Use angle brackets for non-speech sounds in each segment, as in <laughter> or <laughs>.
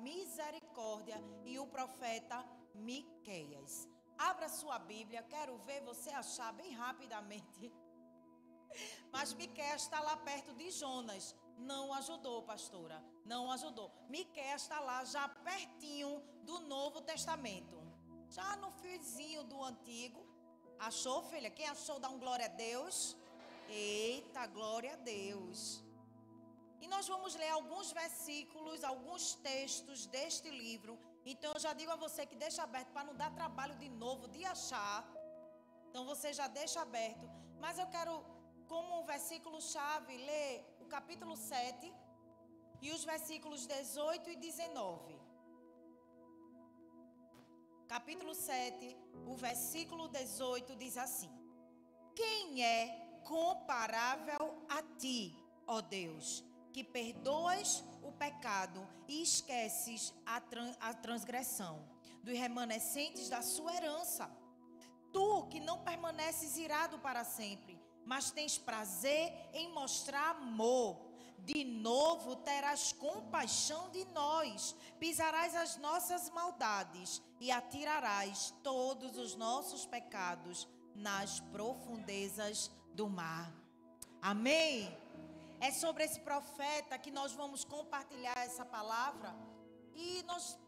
misericórdia e o profeta Miqueias. Abra sua Bíblia, quero ver você achar bem rapidamente. <laughs> Mas Miqueias está lá perto de Jonas. Não ajudou, pastora. Não ajudou. Miqueias está lá já pertinho do Novo Testamento. Já no fiozinho do Antigo. Achou, filha? Quem achou, dá um glória a Deus. Eita, glória a Deus. E nós vamos ler alguns versículos, alguns textos deste livro. Então eu já digo a você que deixa aberto para não dar trabalho de novo de achar. Então você já deixa aberto. Mas eu quero, como versículo chave, ler o capítulo 7 e os versículos 18 e 19. Capítulo 7, o versículo 18 diz assim: Quem é comparável a ti, ó Deus? Que perdoas o pecado e esqueces a, a transgressão dos remanescentes da sua herança. Tu que não permaneces irado para sempre, mas tens prazer em mostrar amor. De novo terás compaixão de nós, pisarás as nossas maldades e atirarás todos os nossos pecados nas profundezas do mar. Amém. É sobre esse profeta que nós vamos compartilhar essa palavra e nós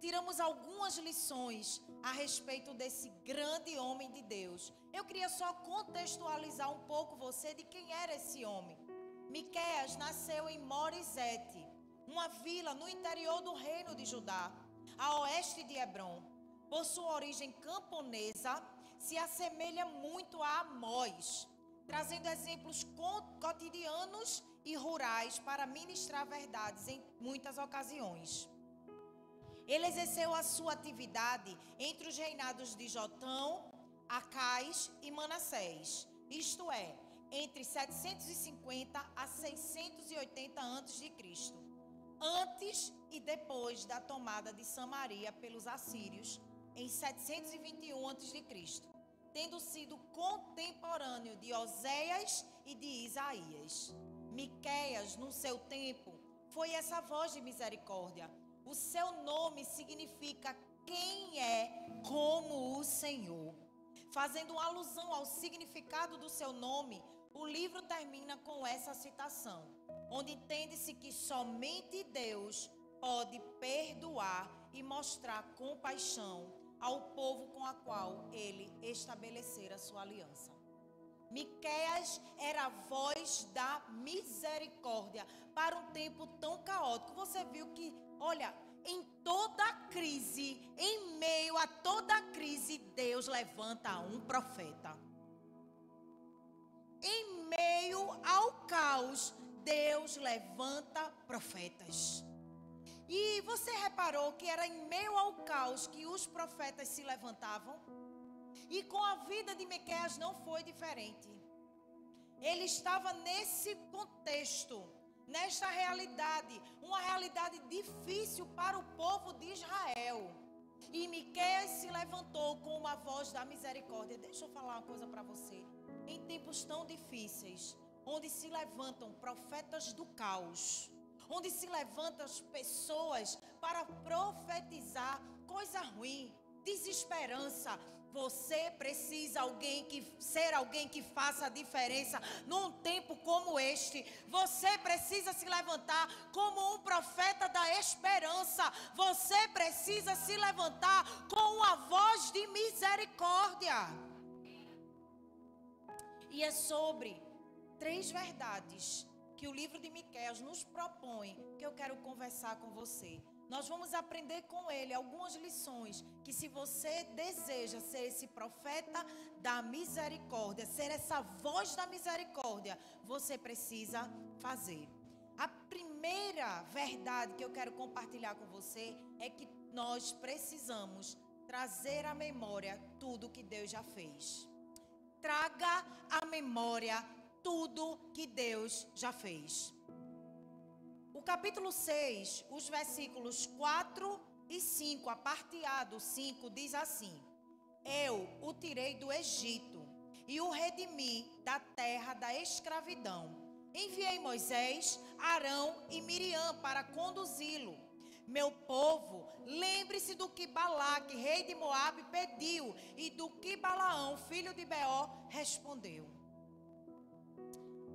tiramos algumas lições a respeito desse grande homem de Deus. Eu queria só contextualizar um pouco você de quem era esse homem. Miqueias nasceu em Morizete, uma vila no interior do reino de Judá, a oeste de Hebron. Por sua origem camponesa, se assemelha muito a Amós trazendo exemplos cotidianos e rurais para ministrar verdades em muitas ocasiões. Ele exerceu a sua atividade entre os reinados de Jotão, Acais e Manassés, isto é, entre 750 a 680 a.C., antes e depois da tomada de Samaria pelos assírios em 721 a.C tendo sido contemporâneo de Oséias e de Isaías. Miqueias, no seu tempo, foi essa voz de misericórdia. O seu nome significa quem é como o Senhor. Fazendo alusão ao significado do seu nome, o livro termina com essa citação, onde entende-se que somente Deus pode perdoar e mostrar compaixão ao povo com a qual ele estabelecera sua aliança. Miqueias era a voz da misericórdia para um tempo tão caótico. Você viu que, olha, em toda crise, em meio a toda crise, Deus levanta um profeta. Em meio ao caos, Deus levanta profetas. E você reparou que era em meio ao caos que os profetas se levantavam? E com a vida de Miqueias não foi diferente. Ele estava nesse contexto, nesta realidade, uma realidade difícil para o povo de Israel. E Miqueias se levantou com uma voz da misericórdia. Deixa eu falar uma coisa para você. Em tempos tão difíceis, onde se levantam profetas do caos, onde se levantam as pessoas para profetizar coisa ruim, desesperança. Você precisa alguém que ser alguém que faça a diferença num tempo como este. Você precisa se levantar como um profeta da esperança. Você precisa se levantar com uma voz de misericórdia. E é sobre três verdades que o livro de Miqueias nos propõe, que eu quero conversar com você. Nós vamos aprender com ele algumas lições que se você deseja ser esse profeta da misericórdia, ser essa voz da misericórdia, você precisa fazer. A primeira verdade que eu quero compartilhar com você é que nós precisamos trazer à memória tudo que Deus já fez. Traga à memória tudo que Deus já fez. O capítulo 6, os versículos 4 e 5, a parte A do 5 diz assim: Eu o tirei do Egito e o redimi da terra da escravidão. Enviei Moisés, Arão e Miriam para conduzi-lo. Meu povo, lembre-se do que Balaque, rei de Moabe, pediu e do que Balaão, filho de Beó, respondeu.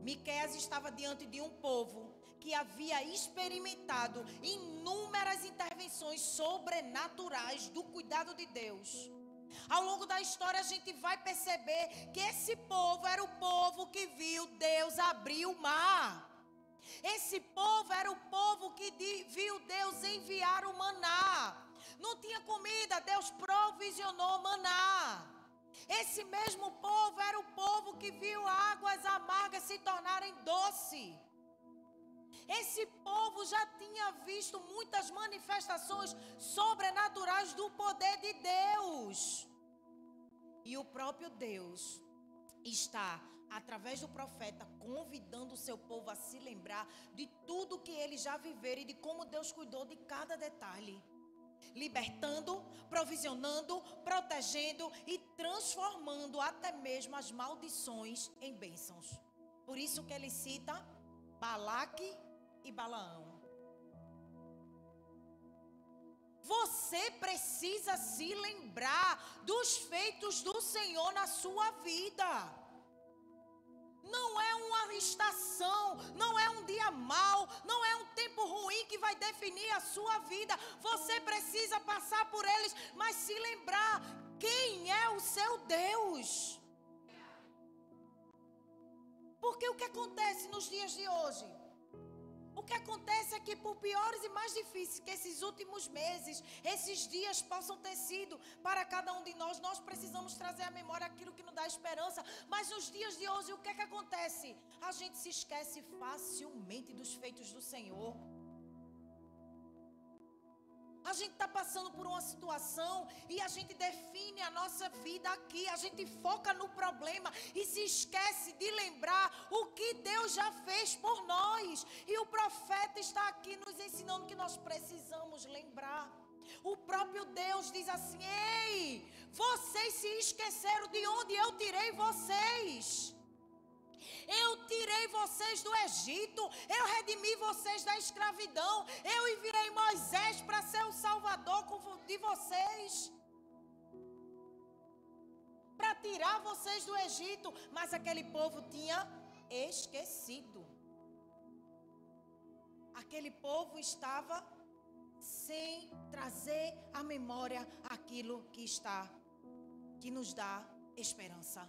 Miqueias estava diante de um povo que havia experimentado inúmeras intervenções sobrenaturais do cuidado de Deus. Ao longo da história, a gente vai perceber que esse povo era o povo que viu Deus abrir o mar. Esse povo era o povo que viu Deus enviar o maná. Não tinha comida, Deus provisionou maná. Esse mesmo povo era o povo que viu águas amargas se tornarem doce. Esse povo já tinha visto muitas manifestações sobrenaturais do poder de Deus. E o próprio Deus está, através do profeta, convidando o seu povo a se lembrar de tudo que eles já viveram e de como Deus cuidou de cada detalhe. Libertando, provisionando, protegendo e transformando até mesmo as maldições em bênçãos. Por isso que ele cita Balaque e Balaão. Você precisa se lembrar dos feitos do Senhor na sua vida. Não é uma estação, não é um dia mau, não é um tempo ruim que vai definir a sua vida. Você precisa passar por eles, mas se lembrar quem é o seu Deus. Porque o que acontece nos dias de hoje? O que acontece é que, por piores e mais difíceis que esses últimos meses, esses dias possam ter sido para cada um de nós, nós precisamos trazer à memória aquilo que nos dá esperança. Mas nos dias de hoje, o que é que acontece? A gente se esquece facilmente dos feitos do Senhor. A gente está passando por uma situação e a gente define a nossa vida aqui. A gente foca no problema e se esquece de lembrar o que Deus já fez por nós. E o profeta está aqui nos ensinando que nós precisamos lembrar. O próprio Deus diz assim: Ei, vocês se esqueceram de onde eu tirei vocês. Eu tirei vocês do Egito. Eu redimi vocês da escravidão. Eu enviei Moisés para ser o salvador de vocês. Para tirar vocês do Egito. Mas aquele povo tinha esquecido. Aquele povo estava sem trazer à memória aquilo que está, que nos dá esperança.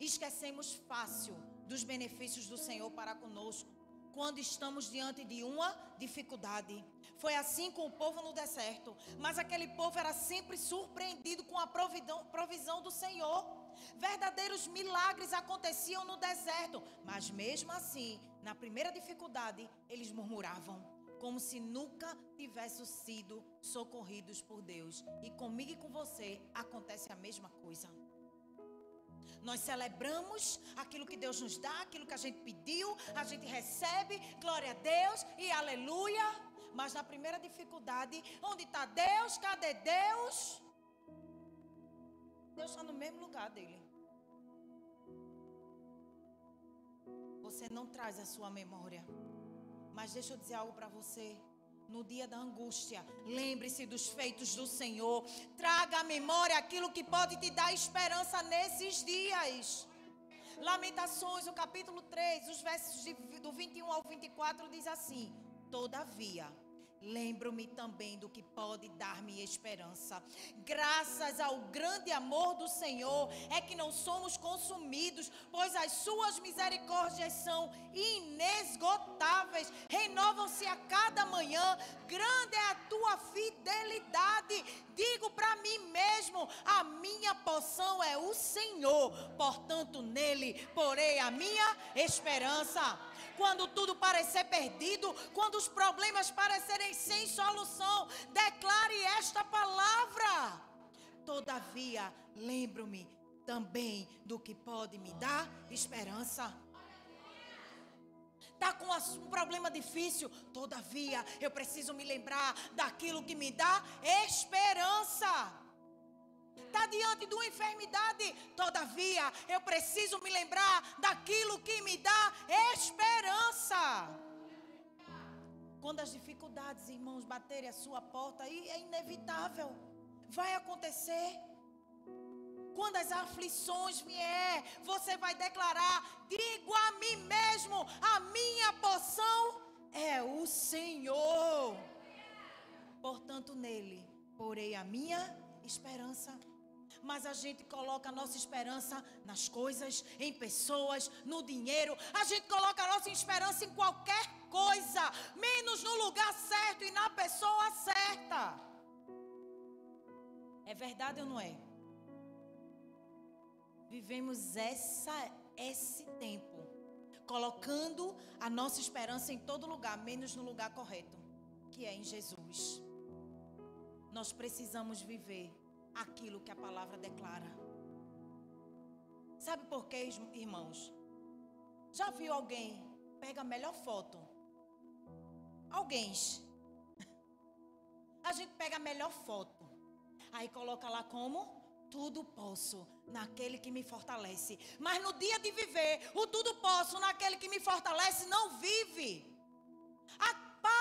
Esquecemos fácil dos benefícios do Senhor para conosco quando estamos diante de uma dificuldade. Foi assim com o povo no deserto, mas aquele povo era sempre surpreendido com a providão, provisão do Senhor. Verdadeiros milagres aconteciam no deserto, mas mesmo assim, na primeira dificuldade, eles murmuravam, como se nunca tivessem sido socorridos por Deus. E comigo e com você acontece a mesma coisa. Nós celebramos aquilo que Deus nos dá, aquilo que a gente pediu, a gente recebe, glória a Deus e aleluia. Mas na primeira dificuldade, onde está Deus? Cadê Deus? Deus está no mesmo lugar dele. Você não traz a sua memória. Mas deixa eu dizer algo para você no dia da angústia. Lembre-se dos feitos do Senhor. Traga à memória aquilo que pode te dar esperança nesses dias. Lamentações, o capítulo 3, os versos de, do 21 ao 24 diz assim: Todavia, Lembro-me também do que pode dar-me esperança. Graças ao grande amor do Senhor é que não somos consumidos, pois as suas misericórdias são inesgotáveis, renovam-se a cada manhã. Grande é a tua fidelidade. Digo para mim mesmo: a minha poção é o Senhor, portanto, nele porei a minha esperança quando tudo parecer perdido, quando os problemas parecerem sem solução, declare esta palavra. Todavia, lembro-me também do que pode me dar esperança. Está com um problema difícil, todavia eu preciso me lembrar daquilo que me dá esperança está diante de uma enfermidade, todavia eu preciso me lembrar daquilo que me dá esperança. Quando as dificuldades, irmãos, baterem a sua porta, aí é inevitável. Vai acontecer. Quando as aflições vier, você vai declarar: digo a mim mesmo, a minha porção é o Senhor. Portanto, nele porei a minha esperança mas a gente coloca a nossa esperança nas coisas, em pessoas, no dinheiro. A gente coloca a nossa esperança em qualquer coisa, menos no lugar certo e na pessoa certa. É verdade ou não é? Vivemos essa, esse tempo colocando a nossa esperança em todo lugar, menos no lugar correto, que é em Jesus. Nós precisamos viver aquilo que a palavra declara. Sabe por quê, irmãos? Já viu alguém pega a melhor foto? Alguém. <laughs> A gente pega a melhor foto. Aí coloca lá como tudo posso naquele que me fortalece. Mas no dia de viver, o tudo posso naquele que me fortalece não vive.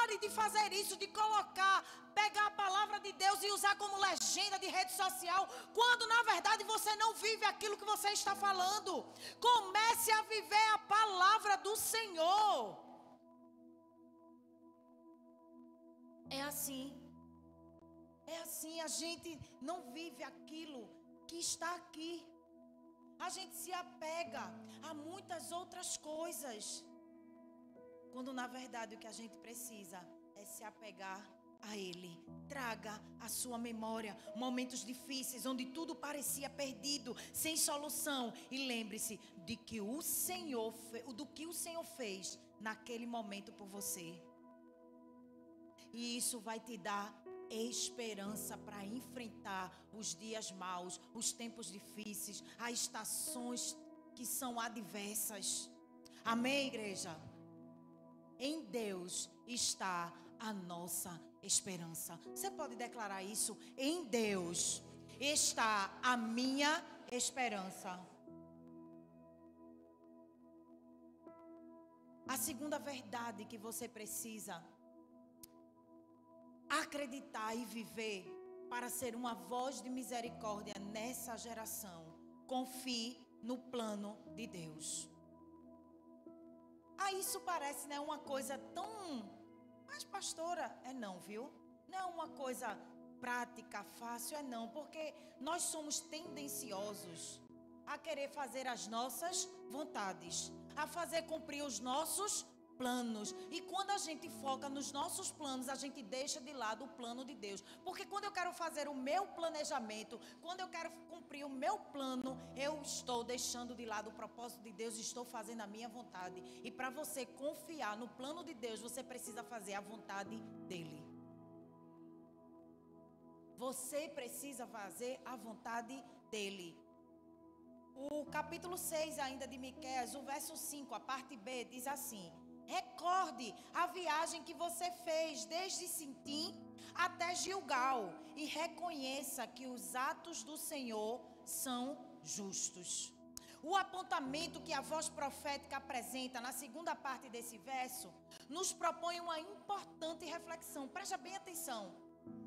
Pare de fazer isso, de colocar, pegar a palavra de Deus e usar como legenda de rede social, quando na verdade você não vive aquilo que você está falando. Comece a viver a palavra do Senhor. É assim. É assim, a gente não vive aquilo que está aqui. A gente se apega a muitas outras coisas. Quando na verdade o que a gente precisa é se apegar a Ele. Traga a sua memória momentos difíceis, onde tudo parecia perdido, sem solução. E lembre-se de que o Senhor, do que o Senhor fez naquele momento por você. E isso vai te dar esperança para enfrentar os dias maus, os tempos difíceis, as estações que são adversas. Amém, igreja? Em Deus está a nossa esperança. Você pode declarar isso? Em Deus está a minha esperança. A segunda verdade que você precisa acreditar e viver para ser uma voz de misericórdia nessa geração. Confie no plano de Deus. Ah, isso parece né, uma coisa tão. Mas, pastora, é não, viu? Não é uma coisa prática, fácil, é não, porque nós somos tendenciosos a querer fazer as nossas vontades, a fazer cumprir os nossos planos. E quando a gente foca nos nossos planos, a gente deixa de lado o plano de Deus. Porque quando eu quero fazer o meu planejamento, quando eu quero cumprir o meu plano, eu estou deixando de lado o propósito de Deus estou fazendo a minha vontade. E para você confiar no plano de Deus, você precisa fazer a vontade dele. Você precisa fazer a vontade dele. O capítulo 6 ainda de Miqueias, o verso 5, a parte B, diz assim: Recorde a viagem que você fez desde Sintim até Gilgal e reconheça que os atos do Senhor são justos. O apontamento que a voz profética apresenta na segunda parte desse verso nos propõe uma importante reflexão. Preste bem atenção.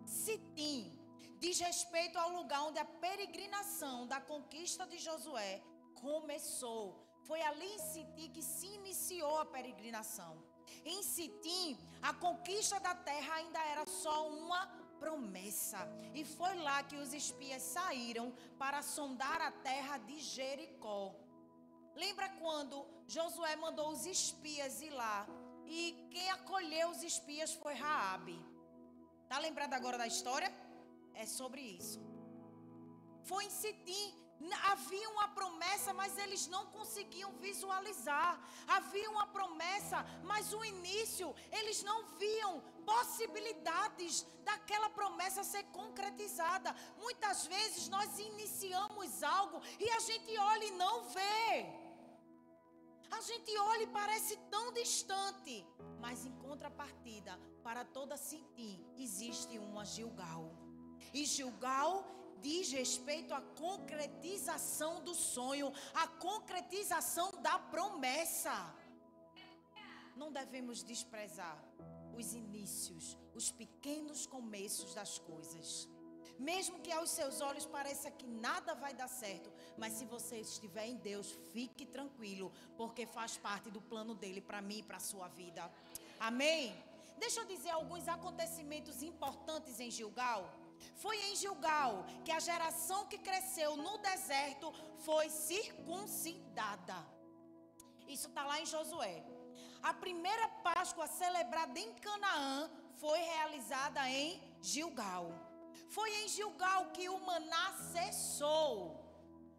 Sitim diz respeito ao lugar onde a peregrinação da conquista de Josué começou foi ali em Sitim que se iniciou a peregrinação. Em Sitim, a conquista da terra ainda era só uma promessa. E foi lá que os espias saíram para sondar a terra de Jericó. Lembra quando Josué mandou os espias ir lá? E quem acolheu os espias foi Raabe. Tá lembrado agora da história? É sobre isso. Foi em Sitim Havia uma promessa, mas eles não conseguiam visualizar. Havia uma promessa, mas o início, eles não viam possibilidades daquela promessa ser concretizada. Muitas vezes nós iniciamos algo e a gente olha e não vê. A gente olha e parece tão distante, mas em contrapartida, para toda Sintim existe uma Gilgal. E Gilgal diz respeito à concretização do sonho, à concretização da promessa. Não devemos desprezar os inícios, os pequenos começos das coisas. Mesmo que aos seus olhos pareça que nada vai dar certo, mas se você estiver em Deus, fique tranquilo, porque faz parte do plano dele para mim e para a sua vida. Amém? Deixa eu dizer alguns acontecimentos importantes em Gilgal. Foi em Gilgal que a geração que cresceu no deserto foi circuncidada. Isso está lá em Josué. A primeira Páscoa celebrada em Canaã foi realizada em Gilgal. Foi em Gilgal que o maná cessou.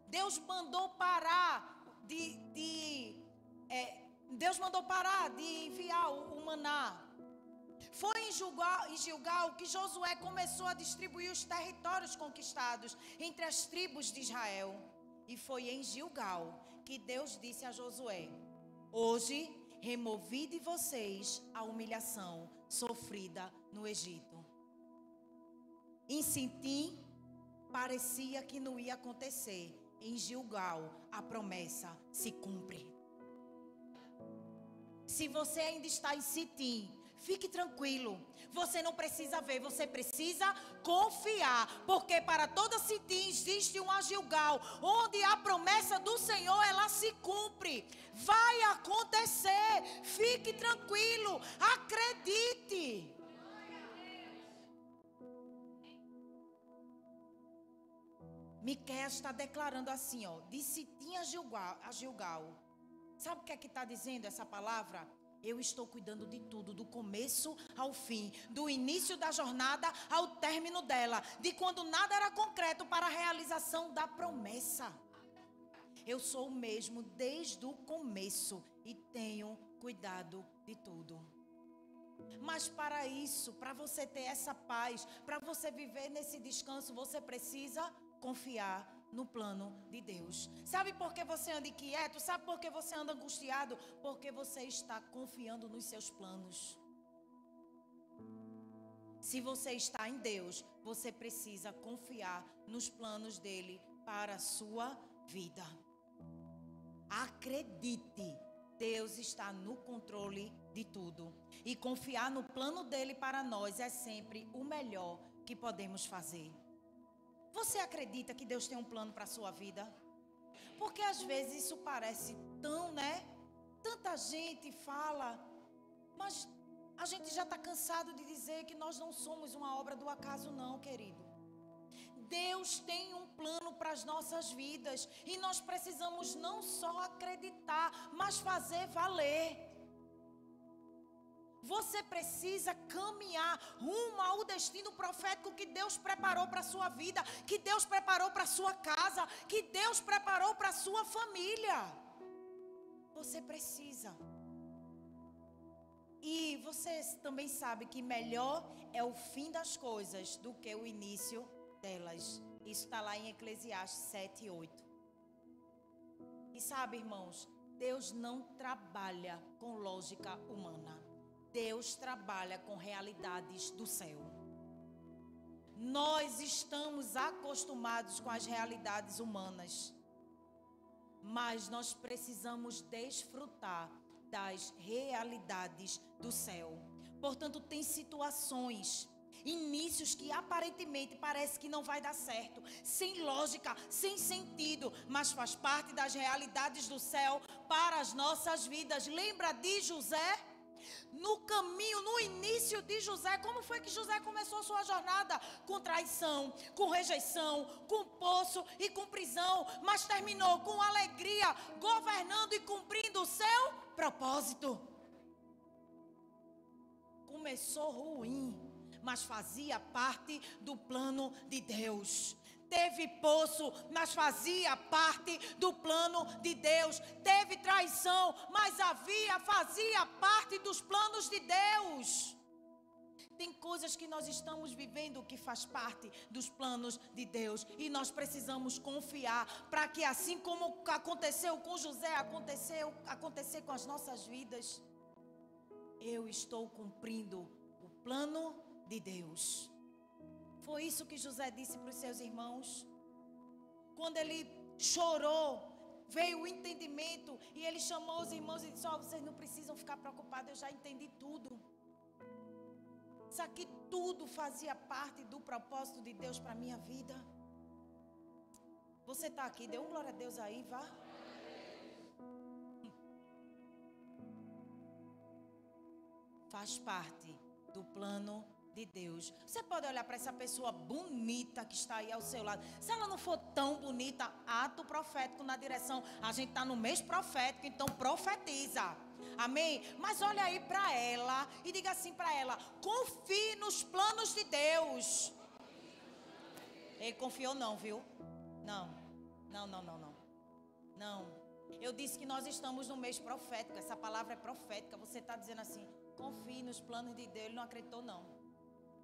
Deus mandou parar de. de é, Deus mandou parar de enviar o, o maná. Foi em Gilgal, em Gilgal que Josué começou a distribuir os territórios conquistados entre as tribos de Israel. E foi em Gilgal que Deus disse a Josué: Hoje removi de vocês a humilhação sofrida no Egito. Em Sintim, parecia que não ia acontecer. Em Gilgal, a promessa se cumpre. Se você ainda está em Sitim, fique tranquilo. Você não precisa ver, você precisa confiar. Porque para toda Sitim existe um Gilgal, onde a promessa do Senhor ela se cumpre. Vai acontecer. Fique tranquilo. Acredite. Miqueias está declarando assim, ó, de Sitim a Gilgal, a Gilgal. Sabe o que é que está dizendo essa palavra? Eu estou cuidando de tudo, do começo ao fim, do início da jornada ao término dela, de quando nada era concreto para a realização da promessa. Eu sou o mesmo desde o começo e tenho cuidado de tudo. Mas para isso, para você ter essa paz, para você viver nesse descanso, você precisa confiar no plano de Deus. Sabe por que você anda inquieto? Sabe por que você anda angustiado? Porque você está confiando nos seus planos. Se você está em Deus, você precisa confiar nos planos dele para a sua vida. Acredite, Deus está no controle de tudo. E confiar no plano dele para nós é sempre o melhor que podemos fazer. Você acredita que Deus tem um plano para a sua vida? Porque às vezes isso parece tão, né? Tanta gente fala, mas a gente já está cansado de dizer que nós não somos uma obra do acaso, não, querido. Deus tem um plano para as nossas vidas e nós precisamos não só acreditar, mas fazer valer. Você precisa caminhar rumo ao destino profético que Deus preparou para a sua vida, que Deus preparou para a sua casa, que Deus preparou para a sua família. Você precisa. E você também sabe que melhor é o fim das coisas do que o início delas. Isso está lá em Eclesiastes 7 e 8. E sabe, irmãos, Deus não trabalha com lógica humana. Deus trabalha com realidades do céu. Nós estamos acostumados com as realidades humanas, mas nós precisamos desfrutar das realidades do céu. Portanto, tem situações, inícios que aparentemente parece que não vai dar certo, sem lógica, sem sentido, mas faz parte das realidades do céu para as nossas vidas. Lembra de José? No caminho, no início de José, como foi que José começou sua jornada? Com traição, com rejeição, com poço e com prisão, mas terminou com alegria, governando e cumprindo o seu propósito. Começou ruim, mas fazia parte do plano de Deus teve poço, mas fazia parte do plano de Deus. Teve traição, mas havia, fazia parte dos planos de Deus. Tem coisas que nós estamos vivendo que faz parte dos planos de Deus e nós precisamos confiar para que assim como aconteceu com José, aconteceu acontecer com as nossas vidas. Eu estou cumprindo o plano de Deus. Foi isso que José disse para os seus irmãos. Quando ele chorou, veio o entendimento e ele chamou os irmãos e disse: oh, vocês não precisam ficar preocupados, eu já entendi tudo. Será que tudo fazia parte do propósito de Deus para a minha vida? Você está aqui, dê um glória a Deus aí, vá. Faz parte do plano de Deus. Você pode olhar para essa pessoa bonita que está aí ao seu lado. Se ela não for tão bonita, ato profético na direção. A gente está no mês profético, então profetiza. Amém? Mas olha aí para ela e diga assim para ela: confie nos planos de Deus. Ele confiou, não, viu? Não, não, não, não, não. Não. Eu disse que nós estamos no mês profético. Essa palavra é profética. Você está dizendo assim: confie nos planos de Deus. Ele não acreditou, não.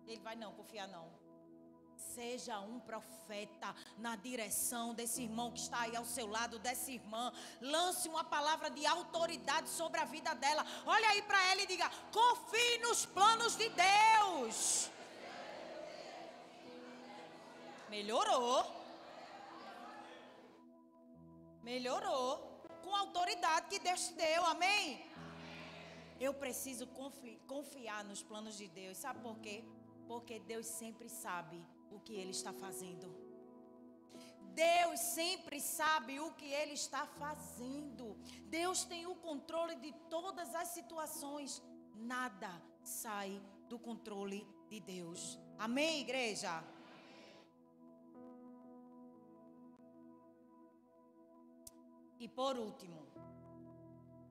Ele vai não confiar, não. Seja um profeta na direção desse irmão que está aí ao seu lado, dessa irmã. Lance uma palavra de autoridade sobre a vida dela. Olha aí para ela e diga: confie nos planos de Deus. Melhorou. Melhorou. Com a autoridade que Deus te deu. Amém? Eu preciso confiar nos planos de Deus. Sabe por quê? Porque Deus sempre sabe o que Ele está fazendo. Deus sempre sabe o que Ele está fazendo. Deus tem o controle de todas as situações. Nada sai do controle de Deus. Amém, igreja? E por último,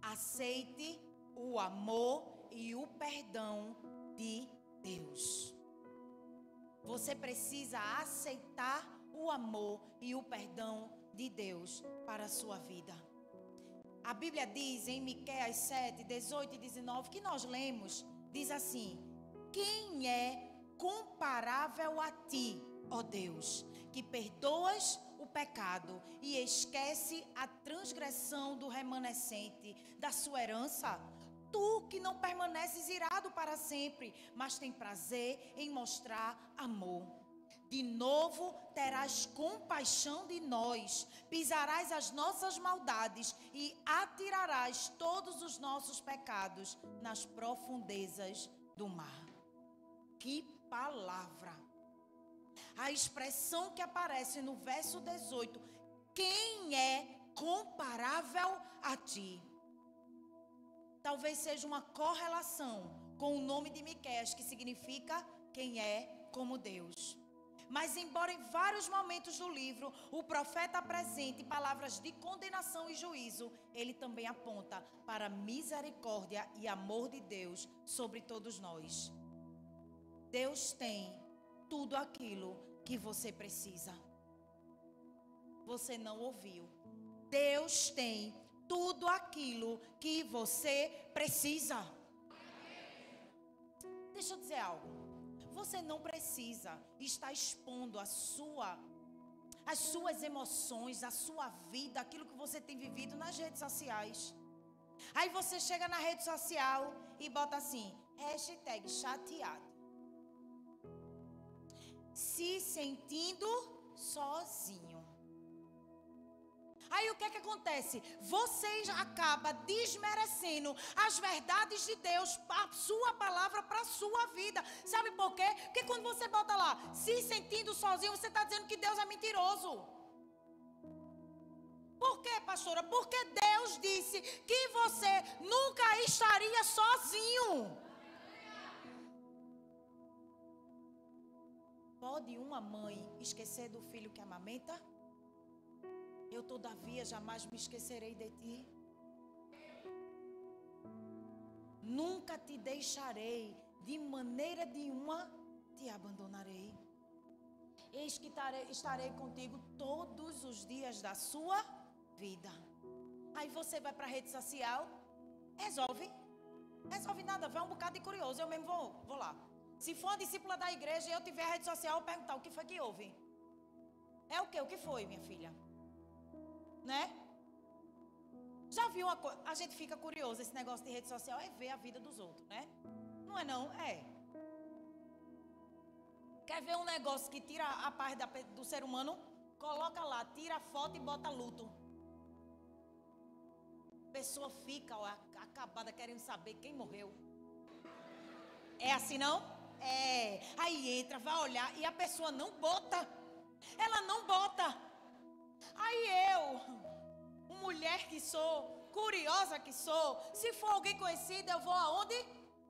aceite o amor e o perdão Você precisa aceitar o amor e o perdão de Deus para a sua vida. A Bíblia diz em Miqueias 7, 18 e 19 que nós lemos, diz assim: Quem é comparável a ti, ó Deus, que perdoas o pecado e esquece a transgressão do remanescente da sua herança? Tu que não permaneces irado para sempre, mas tem prazer em mostrar amor. De novo terás compaixão de nós, pisarás as nossas maldades e atirarás todos os nossos pecados nas profundezas do mar. Que palavra! A expressão que aparece no verso 18: Quem é comparável a ti? Talvez seja uma correlação com o nome de Miqueias, que significa quem é como Deus. Mas embora em vários momentos do livro o profeta apresente palavras de condenação e juízo, ele também aponta para misericórdia e amor de Deus sobre todos nós. Deus tem tudo aquilo que você precisa. Você não ouviu. Deus tem tudo aquilo que você precisa. Deixa eu dizer algo. Você não precisa estar expondo a sua as suas emoções, a sua vida, aquilo que você tem vivido nas redes sociais. Aí você chega na rede social e bota assim, hashtag chateado. Se sentindo sozinho. Aí o que é que acontece? Você acaba desmerecendo as verdades de Deus, a sua palavra para a sua vida. Sabe por quê? Porque quando você bota lá, se sentindo sozinho, você está dizendo que Deus é mentiroso. Por quê, pastora? Porque Deus disse que você nunca estaria sozinho. Pode uma mãe esquecer do filho que amamenta? Eu, todavia, jamais me esquecerei de ti. Nunca te deixarei, de maneira nenhuma te abandonarei. Eis que estarei contigo todos os dias da sua vida. Aí você vai para a rede social, resolve. Resolve nada, vai um bocado de curioso. Eu mesmo vou, vou lá. Se for uma discípula da igreja e eu tiver a rede social, eu perguntar o que foi que houve. É o que? O que foi, minha filha? Né? Já viu uma coisa? A gente fica curioso, esse negócio de rede social é ver a vida dos outros, né? Não é não? É. Quer ver um negócio que tira a paz da, do ser humano? Coloca lá, tira a foto e bota luto. A pessoa fica ó, acabada querendo saber quem morreu. É assim não? É. Aí entra, vai olhar e a pessoa não bota. Ela não bota. Aí eu, mulher que sou, curiosa que sou, se for alguém conhecido, eu vou aonde?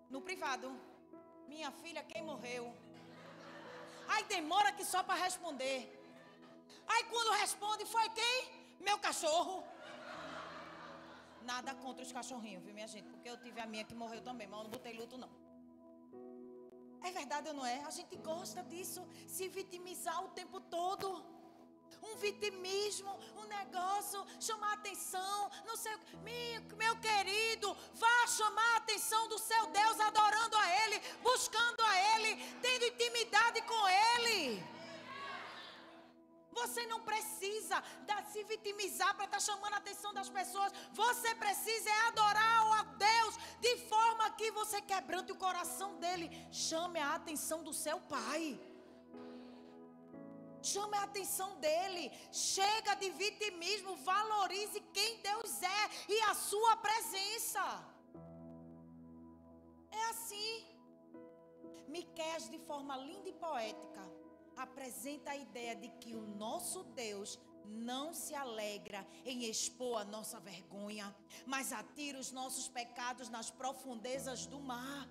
No privado. Minha filha, quem morreu? Aí demora que só para responder. Aí quando responde, foi quem? Meu cachorro. Nada contra os cachorrinhos, viu, minha gente? Porque eu tive a minha que morreu também, mas eu não botei luto, não. É verdade ou não é? A gente gosta disso, se vitimizar o tempo todo. Um vitimismo, um negócio, chamar atenção, não sei, meu, meu querido, vá chamar a atenção do seu Deus, adorando a Ele, buscando a Ele, tendo intimidade com Ele. Você não precisa se vitimizar para estar tá chamando a atenção das pessoas. Você precisa é adorar a Deus de forma que você quebrante o coração dele. Chame a atenção do seu pai. Chame a atenção dele. Chega de vitimismo. Valorize quem Deus é e a sua presença. É assim. Miqués, de forma linda e poética, apresenta a ideia de que o nosso Deus não se alegra em expor a nossa vergonha, mas atira os nossos pecados nas profundezas do mar.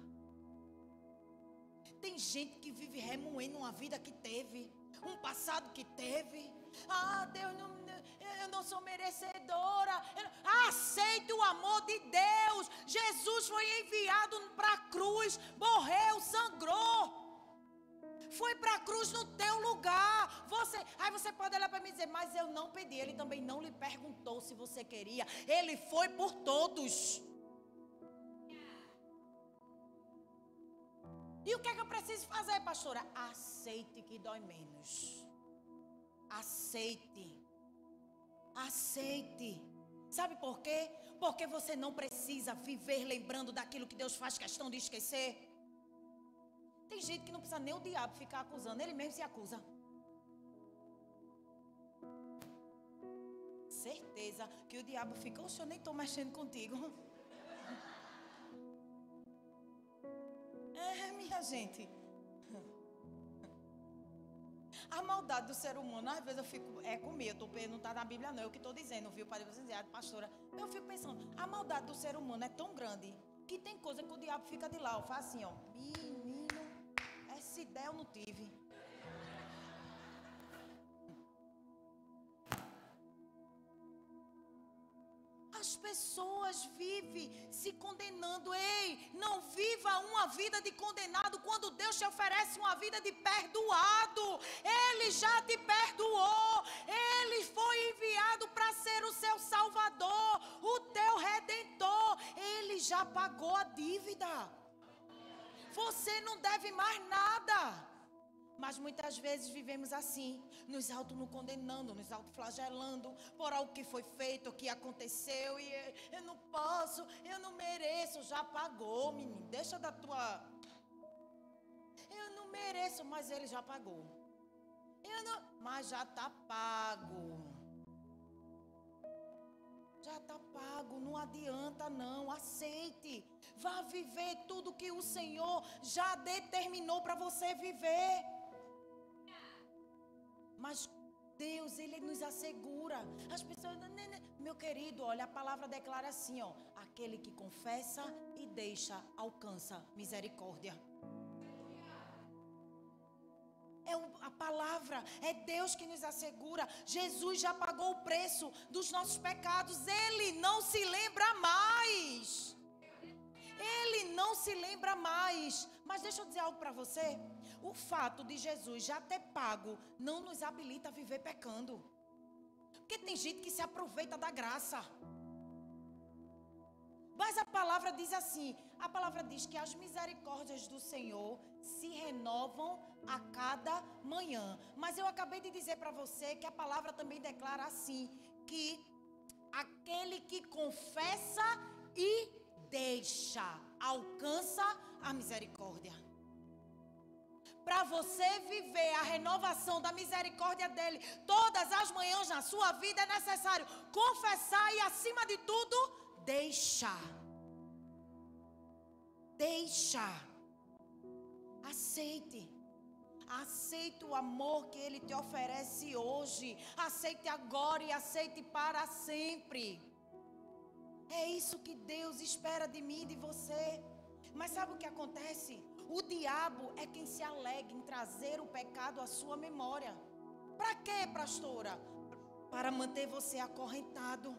Tem gente que vive remoendo uma vida que teve, um passado que teve. Ah, Deus, não, eu não sou merecedora. Aceite o amor de Deus. Jesus foi enviado para a cruz, morreu, sangrou foi para a cruz no teu lugar. Você, aí você pode olhar para mim e dizer, mas eu não pedi. Ele também não lhe perguntou se você queria. Ele foi por todos. E o que é que eu preciso fazer, pastora? Aceite que dói menos. Aceite. Aceite. Sabe por quê? Porque você não precisa viver lembrando daquilo que Deus faz questão de esquecer. Tem gente que não precisa nem o diabo ficar acusando, ele mesmo se acusa. Certeza que o diabo fica, oxe, eu nem estou mexendo contigo. Gente. <laughs> A maldade do ser humano, às vezes eu fico, é comigo, eu não está na Bíblia não, é eu que estou dizendo, viu, Padre dizer, pastora. Eu fico pensando, a maldade do ser humano é tão grande que tem coisa que o diabo fica de lá, faz assim, ó, essa ideia eu não tive. Pessoas vivem se condenando. Ei, não viva uma vida de condenado quando Deus te oferece uma vida de perdoado. Ele já te perdoou. Ele foi enviado para ser o seu salvador, o teu redentor. Ele já pagou a dívida. Você não deve mais nada. Mas muitas vezes vivemos assim, nos auto nos condenando, nos autoflagelando por algo que foi feito, o que aconteceu e eu não posso, eu não mereço, já pagou, menino. Deixa da tua Eu não mereço, mas ele já pagou. Eu não, mas já está pago. Já está pago, não adianta não, aceite. Vá viver tudo que o Senhor já determinou para você viver. Mas Deus, Ele nos assegura. As pessoas, meu querido, olha, a palavra declara assim, ó: aquele que confessa e deixa alcança misericórdia. É a palavra, é Deus que nos assegura. Jesus já pagou o preço dos nossos pecados, Ele não se lembra mais. Ele não se lembra mais. Mas deixa eu dizer algo para você. O fato de Jesus já ter pago não nos habilita a viver pecando. Porque tem gente que se aproveita da graça. Mas a palavra diz assim: a palavra diz que as misericórdias do Senhor se renovam a cada manhã. Mas eu acabei de dizer para você que a palavra também declara assim: que aquele que confessa e deixa, alcança a misericórdia. Para você viver a renovação da misericórdia dele todas as manhãs na sua vida, é necessário confessar e, acima de tudo, deixar. Deixar. Aceite. Aceite o amor que Ele te oferece hoje. Aceite agora e aceite para sempre. É isso que Deus espera de mim e de você. Mas sabe o que acontece? O diabo é quem se alega em trazer o pecado à sua memória. Para quê, pastora? Para manter você acorrentado,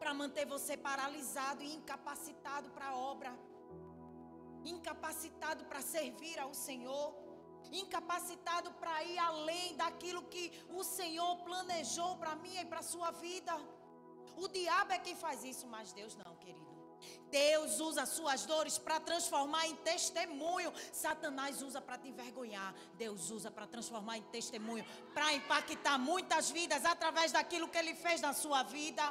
para manter você paralisado e incapacitado para a obra, incapacitado para servir ao Senhor, incapacitado para ir além daquilo que o Senhor planejou para mim e para sua vida. O diabo é quem faz isso, mas Deus não, querido. Deus usa suas dores para transformar em testemunho. Satanás usa para te envergonhar. Deus usa para transformar em testemunho, para impactar muitas vidas através daquilo que ele fez na sua vida.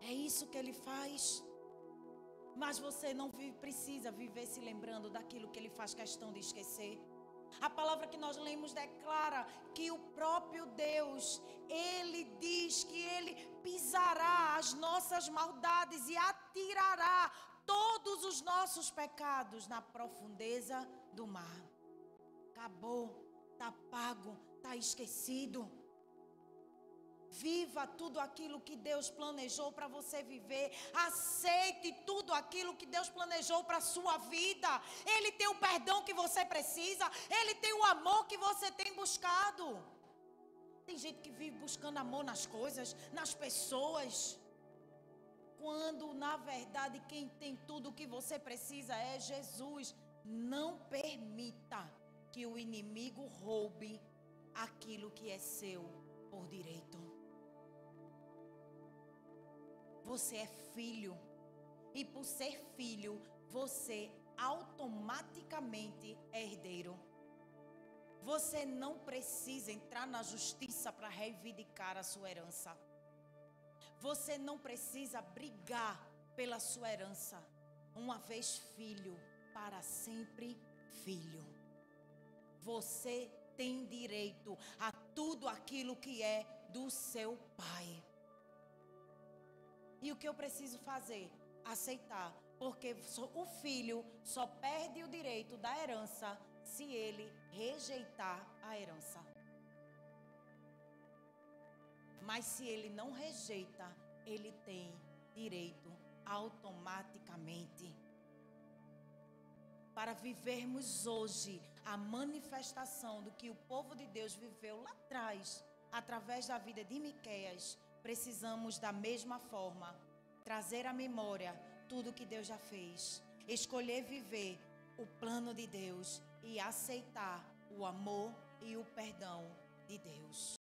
É isso que ele faz. Mas você não vive, precisa viver se lembrando daquilo que ele faz questão de esquecer. A palavra que nós lemos declara que o próprio Deus, ele diz que ele pisará as nossas maldades e atirará todos os nossos pecados na profundeza do mar. Acabou, está pago, está esquecido. Viva tudo aquilo que Deus planejou para você viver. Aceite tudo aquilo que Deus planejou para a sua vida. Ele tem o perdão que você precisa. Ele tem o amor que você tem buscado. Tem gente que vive buscando amor nas coisas, nas pessoas. Quando na verdade quem tem tudo o que você precisa é Jesus. Não permita que o inimigo roube aquilo que é seu por direito. Você é filho. E por ser filho, você automaticamente é herdeiro. Você não precisa entrar na justiça para reivindicar a sua herança. Você não precisa brigar pela sua herança. Uma vez filho, para sempre filho. Você tem direito a tudo aquilo que é do seu pai. E o que eu preciso fazer? Aceitar. Porque o filho só perde o direito da herança se ele rejeitar a herança. Mas se ele não rejeita, ele tem direito automaticamente. Para vivermos hoje a manifestação do que o povo de Deus viveu lá atrás, através da vida de Miqueias, precisamos da mesma forma trazer à memória tudo que Deus já fez, escolher viver o plano de Deus e aceitar o amor e o perdão de Deus.